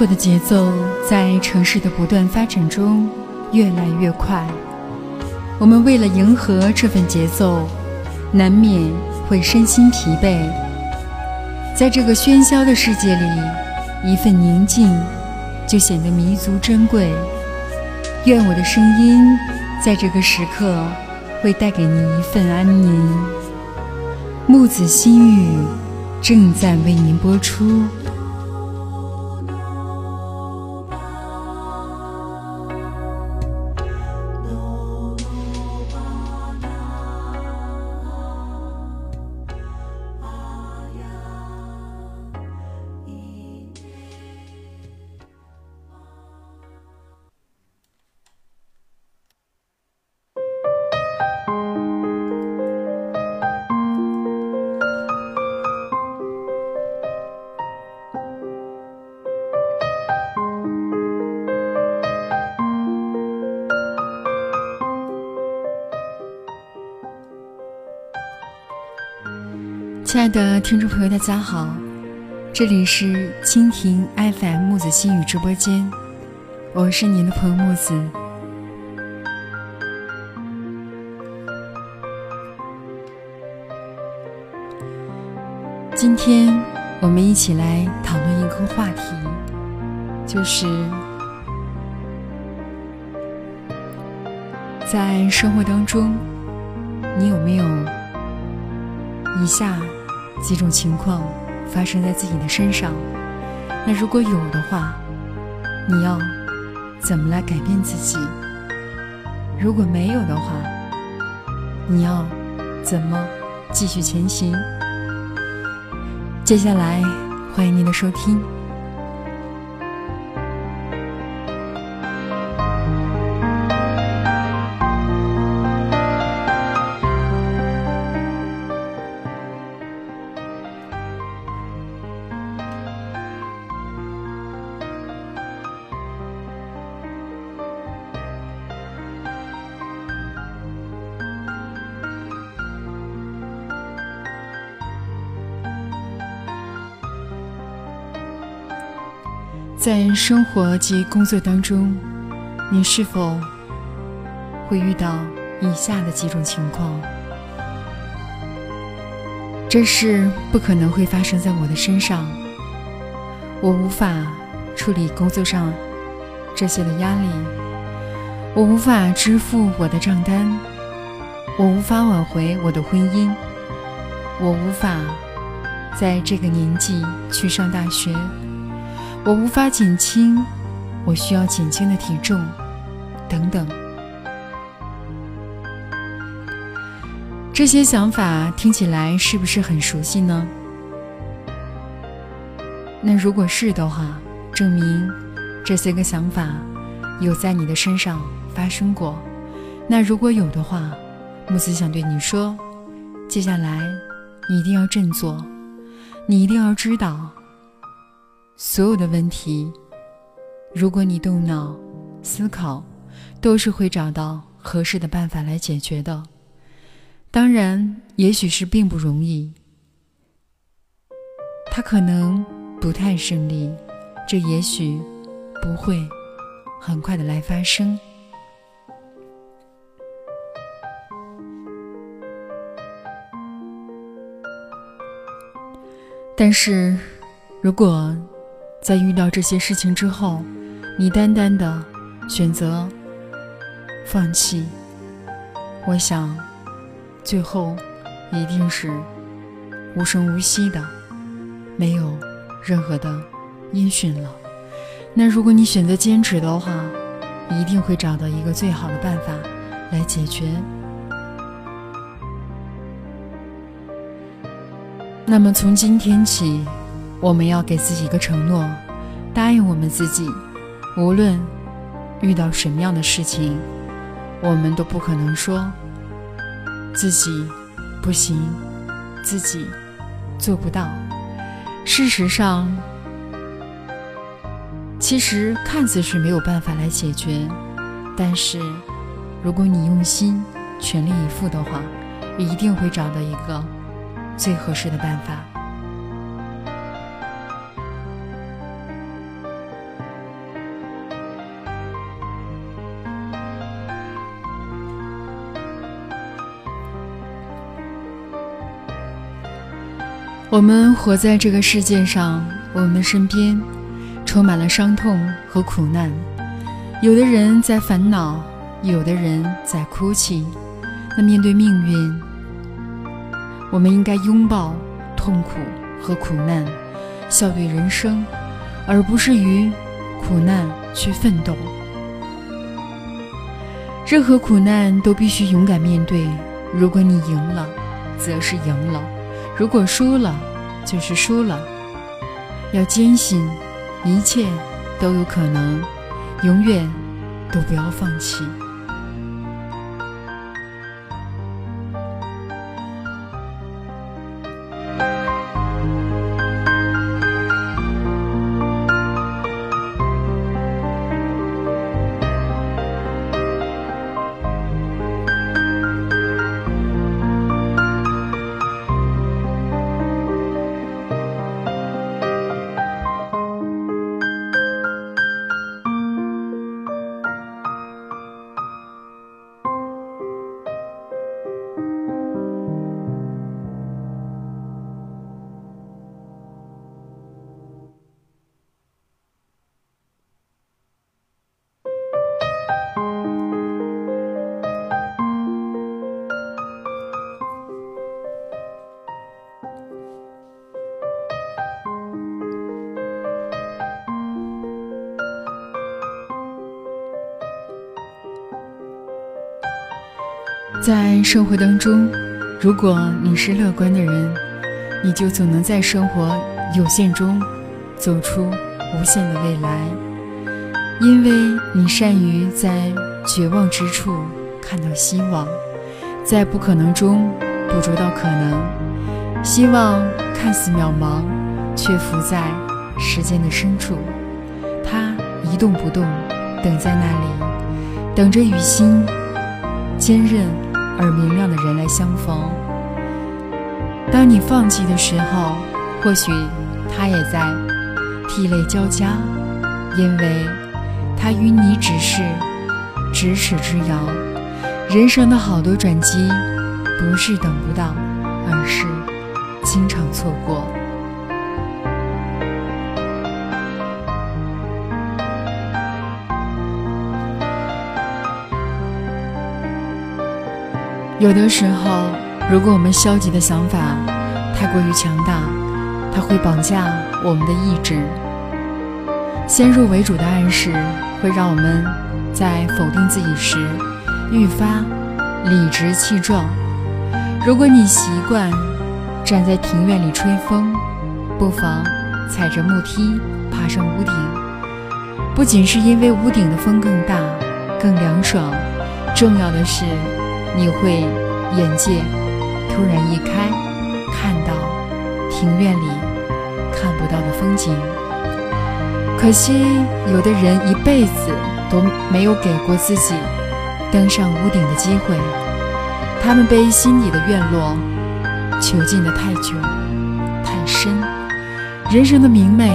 生活的节奏在城市的不断发展中越来越快，我们为了迎合这份节奏，难免会身心疲惫。在这个喧嚣的世界里，一份宁静就显得弥足珍贵。愿我的声音在这个时刻会带给你一份安宁。木子心语正在为您播出。亲爱的听众朋友，大家好，这里是蜻蜓 FM 木子心语直播间，我是您的朋友木子。今天我们一起来讨论一个话题，就是在生活当中，你有没有以下？几种情况发生在自己的身上，那如果有的话，你要怎么来改变自己？如果没有的话，你要怎么继续前行？接下来，欢迎您的收听。在生活及工作当中，你是否会遇到以下的几种情况？这事不可能会发生在我的身上，我无法处理工作上这些的压力，我无法支付我的账单，我无法挽回我的婚姻，我无法在这个年纪去上大学。我无法减轻我需要减轻的体重，等等。这些想法听起来是不是很熟悉呢？那如果是的话，证明这些个想法有在你的身上发生过。那如果有的话，木子想对你说：接下来你一定要振作，你一定要知道。所有的问题，如果你动脑思考，都是会找到合适的办法来解决的。当然，也许是并不容易，它可能不太顺利，这也许不会很快的来发生。但是，如果在遇到这些事情之后，你单单的选择放弃，我想最后一定是无声无息的，没有任何的音讯了。那如果你选择坚持的话，一定会找到一个最好的办法来解决。那么从今天起。我们要给自己一个承诺，答应我们自己，无论遇到什么样的事情，我们都不可能说自己不行，自己做不到。事实上，其实看似是没有办法来解决，但是如果你用心、全力以赴的话，一定会找到一个最合适的办法。我们活在这个世界上，我们身边充满了伤痛和苦难。有的人在烦恼，有的人在哭泣。那面对命运，我们应该拥抱痛苦和苦难，笑对人生，而不是与苦难去奋斗。任何苦难都必须勇敢面对。如果你赢了，则是赢了；如果输了，就是输了。要坚信，一切都有可能，永远都不要放弃。在生活当中，如果你是乐观的人，你就总能在生活有限中走出无限的未来，因为你善于在绝望之处看到希望，在不可能中捕捉到可能。希望看似渺茫，却浮在时间的深处，它一动不动，等在那里，等着与心坚韧。而明亮的人来相逢。当你放弃的时候，或许他也在涕泪交加，因为他与你只是咫尺之遥。人生的好多转机，不是等不到，而是经常错过。有的时候，如果我们消极的想法太过于强大，它会绑架我们的意志。先入为主的暗示会让我们在否定自己时愈发理直气壮。如果你习惯站在庭院里吹风，不妨踩着木梯爬上屋顶。不仅是因为屋顶的风更大、更凉爽，重要的是。你会眼界突然一开，看到庭院里看不到的风景。可惜有的人一辈子都没有给过自己登上屋顶的机会，他们被心底的院落囚禁得太久、太深。人生的明媚，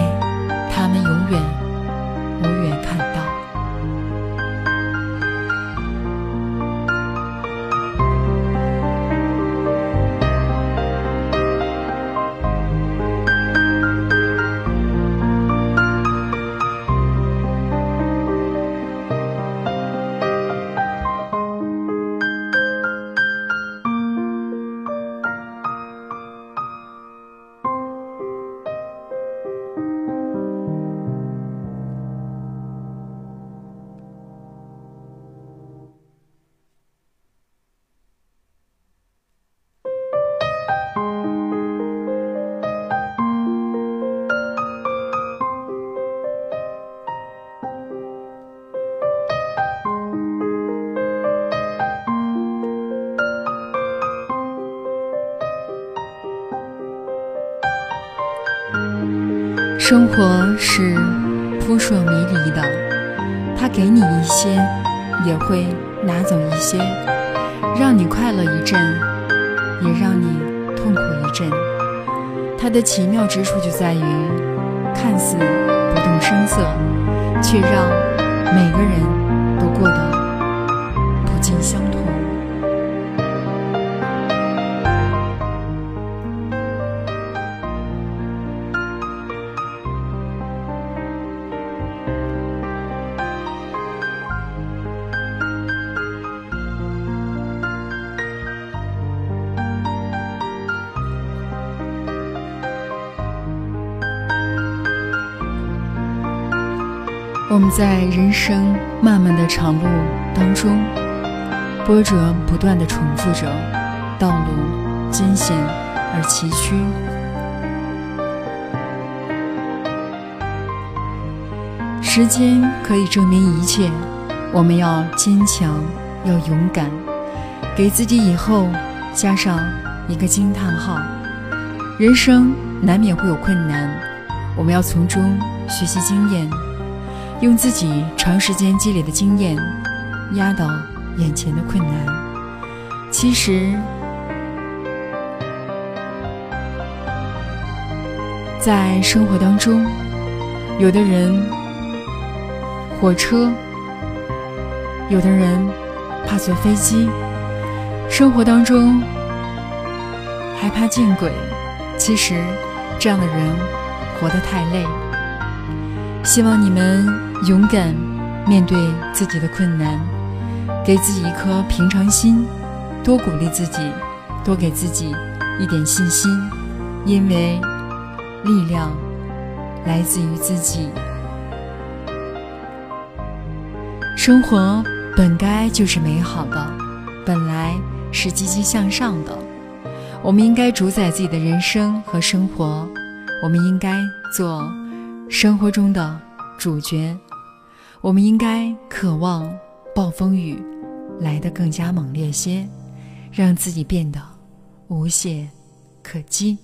生活是扑朔迷离的，它给你一些，也会拿走一些，让你快乐一阵，也让你痛苦一阵。它的奇妙之处就在于，看似不动声色，却让每个人在人生漫漫的长路当中，波折不断的重复着，道路艰险而崎岖。时间可以证明一切，我们要坚强，要勇敢，给自己以后加上一个惊叹号。人生难免会有困难，我们要从中学习经验。用自己长时间积累的经验压倒眼前的困难。其实，在生活当中，有的人火车，有的人怕坐飞机，生活当中还怕见鬼。其实，这样的人活得太累。希望你们。勇敢面对自己的困难，给自己一颗平常心，多鼓励自己，多给自己一点信心，因为力量来自于自己。生活本该就是美好的，本来是积极向上的。我们应该主宰自己的人生和生活，我们应该做生活中的主角。我们应该渴望暴风雨来得更加猛烈些，让自己变得无懈可击。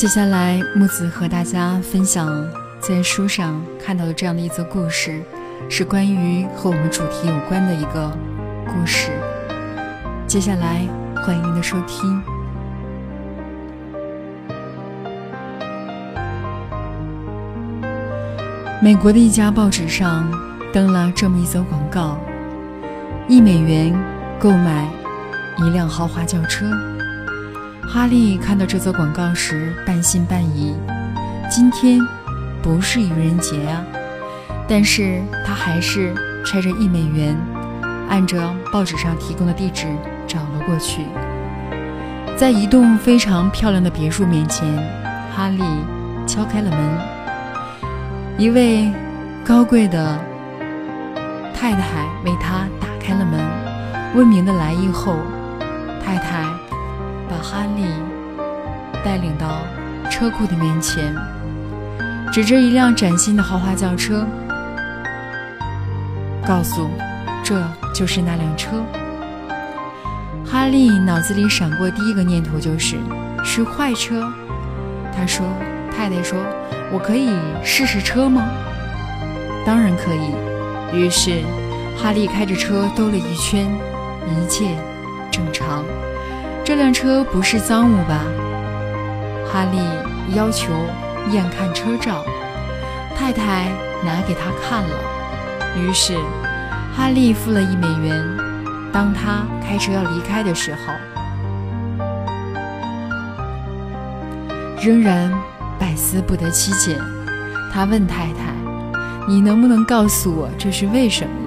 接下来，木子和大家分享在书上看到的这样的一则故事，是关于和我们主题有关的一个故事。接下来，欢迎您的收听。美国的一家报纸上登了这么一则广告：一美元购买一辆豪华轿车。哈利看到这则广告时，半信半疑。今天不是愚人节啊！但是他还是揣着一美元，按着报纸上提供的地址找了过去。在一栋非常漂亮的别墅面前，哈利敲开了门。一位高贵的太太为他打开了门。问明的来意后，太太。哈利带领到车库的面前，指着一辆崭新的豪华轿车，告诉：“这就是那辆车。”哈利脑子里闪过第一个念头就是：“是坏车。”他说：“太太说，我可以试试车吗？”“当然可以。”于是，哈利开着车兜了一圈，一切正常。这辆车不是赃物吧？哈利要求验看车照，太太拿给他看了。于是，哈利付了一美元。当他开车要离开的时候，仍然百思不得其解。他问太太：“你能不能告诉我这是为什么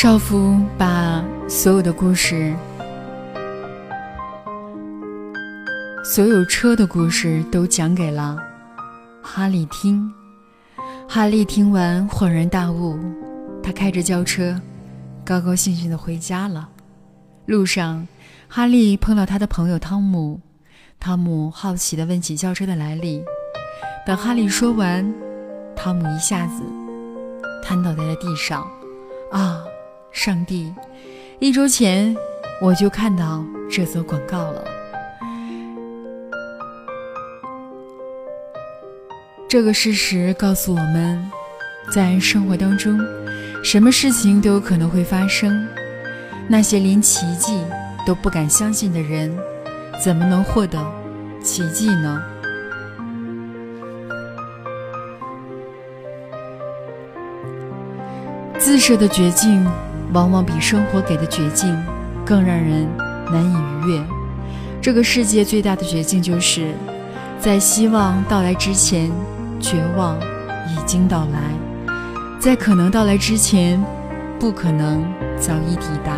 少妇把所有的故事、所有车的故事都讲给了哈利听。哈利听完恍然大悟，他开着轿车，高高兴兴的回家了。路上，哈利碰到他的朋友汤姆，汤姆好奇的问起轿车的来历。等哈利说完，汤姆一下子瘫倒在了地上。啊！上帝，一周前我就看到这则广告了。这个事实告诉我们，在生活当中，什么事情都有可能会发生。那些连奇迹都不敢相信的人，怎么能获得奇迹呢？自设的绝境，往往比生活给的绝境更让人难以逾越。这个世界最大的绝境，就是在希望到来之前，绝望已经到来；在可能到来之前，不可能早已抵达。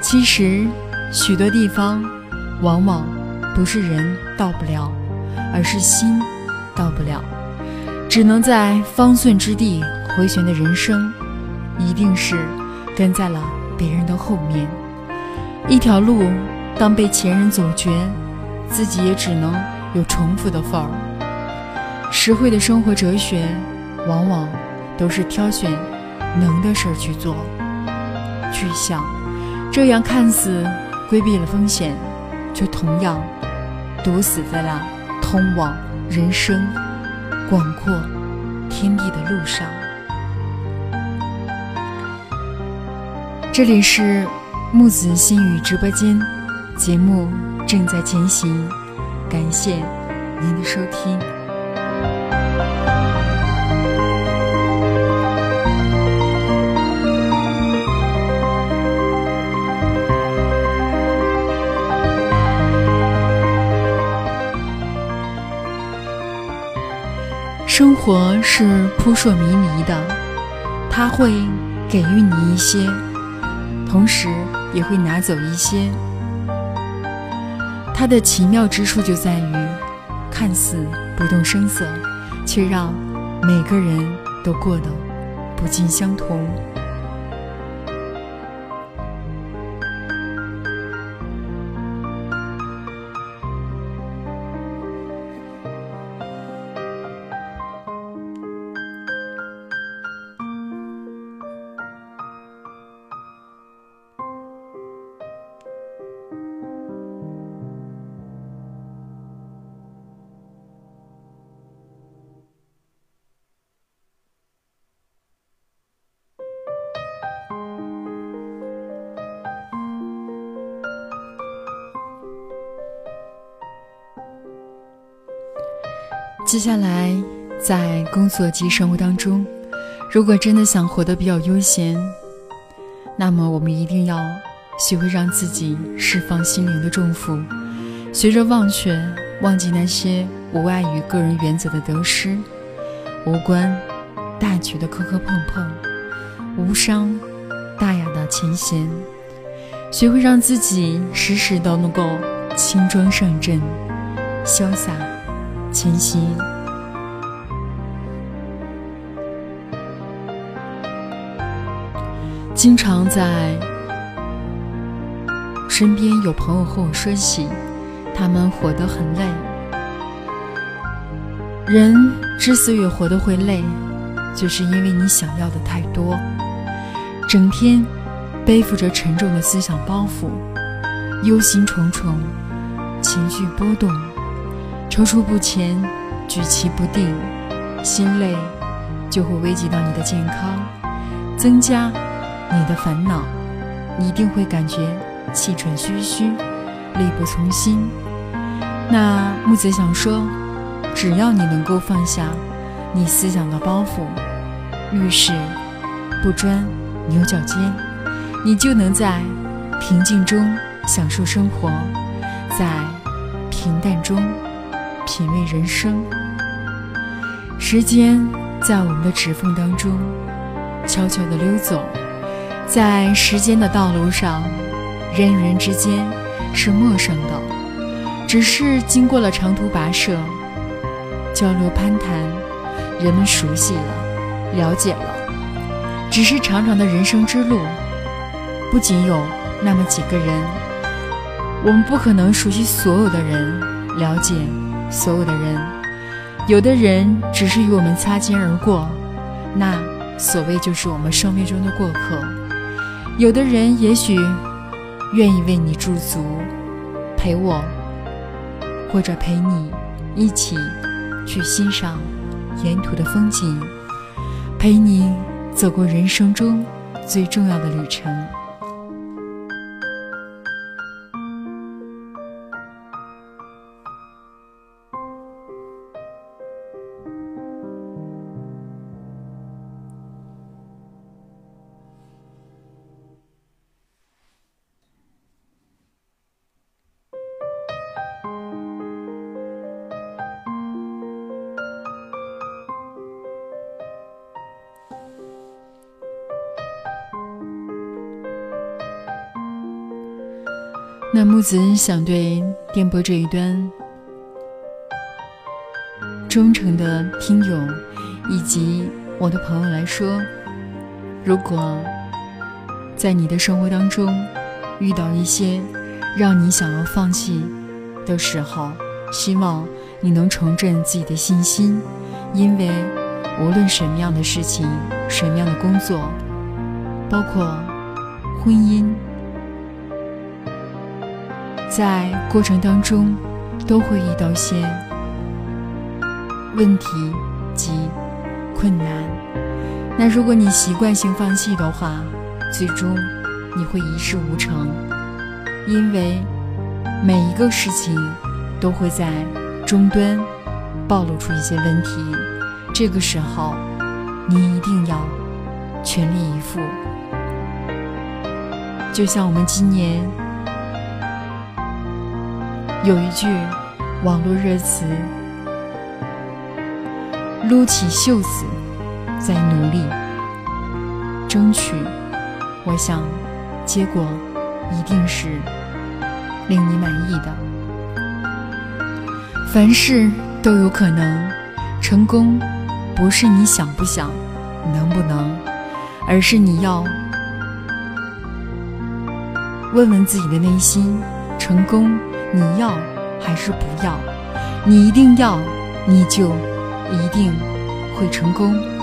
其实，许多地方，往往不是人到不了，而是心到不了。只能在方寸之地回旋的人生，一定是跟在了别人的后面。一条路，当被前人走绝，自己也只能有重复的份儿。实惠的生活哲学，往往都是挑选能的事儿去做、去想，这样看似规避了风险，却同样堵死在了通往人生。广阔天地的路上，这里是木子心语直播间，节目正在进行，感谢您的收听。生活是扑朔迷离的，它会给予你一些，同时也会拿走一些。它的奇妙之处就在于，看似不动声色，却让每个人都过得不尽相同。接下来，在工作及生活当中，如果真的想活得比较悠闲，那么我们一定要学会让自己释放心灵的重负，学着忘却、忘记那些无碍于个人原则的得失，无关大局的磕磕碰碰，无伤大雅的前嫌，学会让自己时时都能够轻装上阵，潇洒。前行，经常在身边有朋友和我说起，他们活得很累。人之所以活得会累，就是因为你想要的太多，整天背负着沉重的思想包袱，忧心忡忡，情绪波动。踌躇不前，举棋不定，心累就会危及到你的健康，增加你的烦恼，你一定会感觉气喘吁吁，力不从心。那木子想说，只要你能够放下你思想的包袱，遇事不钻牛角尖，你就能在平静中享受生活，在平淡中。品味人生，时间在我们的指缝当中悄悄地溜走，在时间的道路上，人与人之间是陌生的，只是经过了长途跋涉、交流攀谈，人们熟悉了、了解了。只是长长的人生之路，不仅有那么几个人，我们不可能熟悉所有的人，了解。所有的人，有的人只是与我们擦肩而过，那所谓就是我们生命中的过客；有的人也许愿意为你驻足，陪我，或者陪你一起去欣赏沿途的风景，陪你走过人生中最重要的旅程。那木子想对电波这一端忠诚的听友以及我的朋友来说，如果在你的生活当中遇到一些让你想要放弃的时候，希望你能重振自己的信心，因为无论什么样的事情、什么样的工作，包括婚姻。在过程当中，都会遇到些问题及困难。那如果你习惯性放弃的话，最终你会一事无成，因为每一个事情都会在终端暴露出一些问题。这个时候，你一定要全力以赴。就像我们今年。有一句网络热词：“撸起袖子，再努力，争取。”我想，结果一定是令你满意的。凡事都有可能，成功不是你想不想、能不能，而是你要问问自己的内心，成功。你要还是不要？你一定要，你就一定会成功。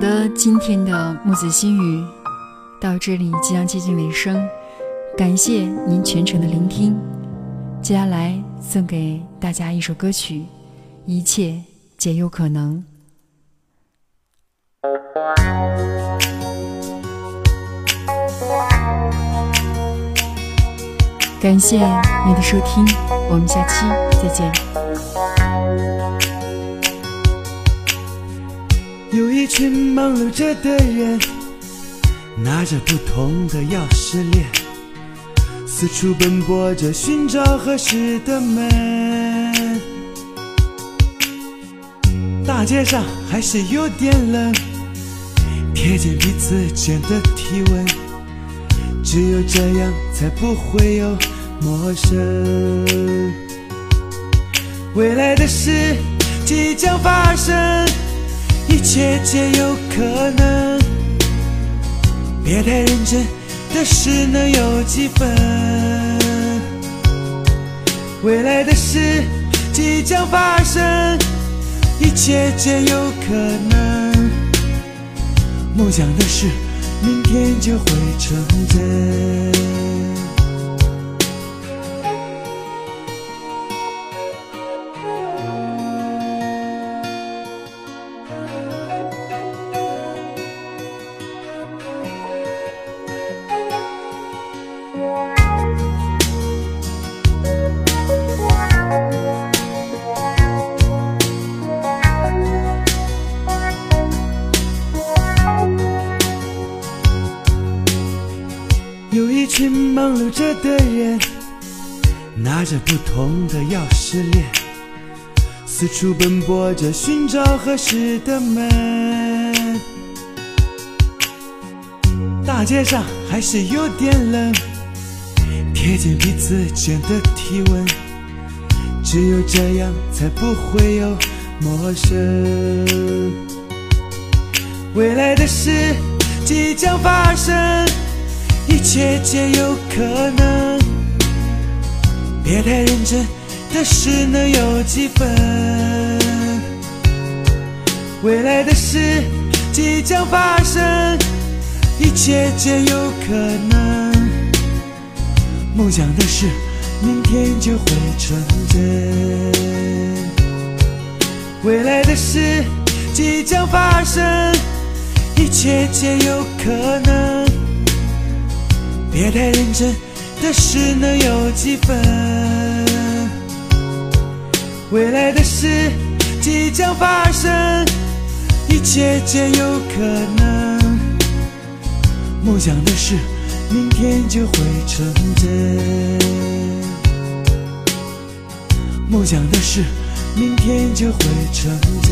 好的，今天的木子心语到这里即将接近尾声，感谢您全程的聆听。接下来送给大家一首歌曲，《一切皆有可能》。感谢您的收听，我们下期再见。有一群忙碌着的人，拿着不同的钥匙链，四处奔波着寻找合适的门。大街上还是有点冷，贴近彼此间的体温，只有这样才不会有陌生。未来的事即将发生。一切皆有可能，别太认真的事能有几分？未来的事即将发生，一切皆有可能。梦想的事，明天就会成真。人，拿着不同的钥匙链，四处奔波着寻找合适的门。大街上还是有点冷，贴近彼此间的体温，只有这样才不会有陌生。未来的事即将发生。一切皆有可能，别太认真的事能有几分？未来的事即将发生，一切皆有可能。梦想的事，明天就会成真。未来的事即将发生，一切皆有可能。别太认真的事能有几分？未来的事即将发生，一切皆有可能。梦想的事，明天就会成真。梦想的事，明天就会成真。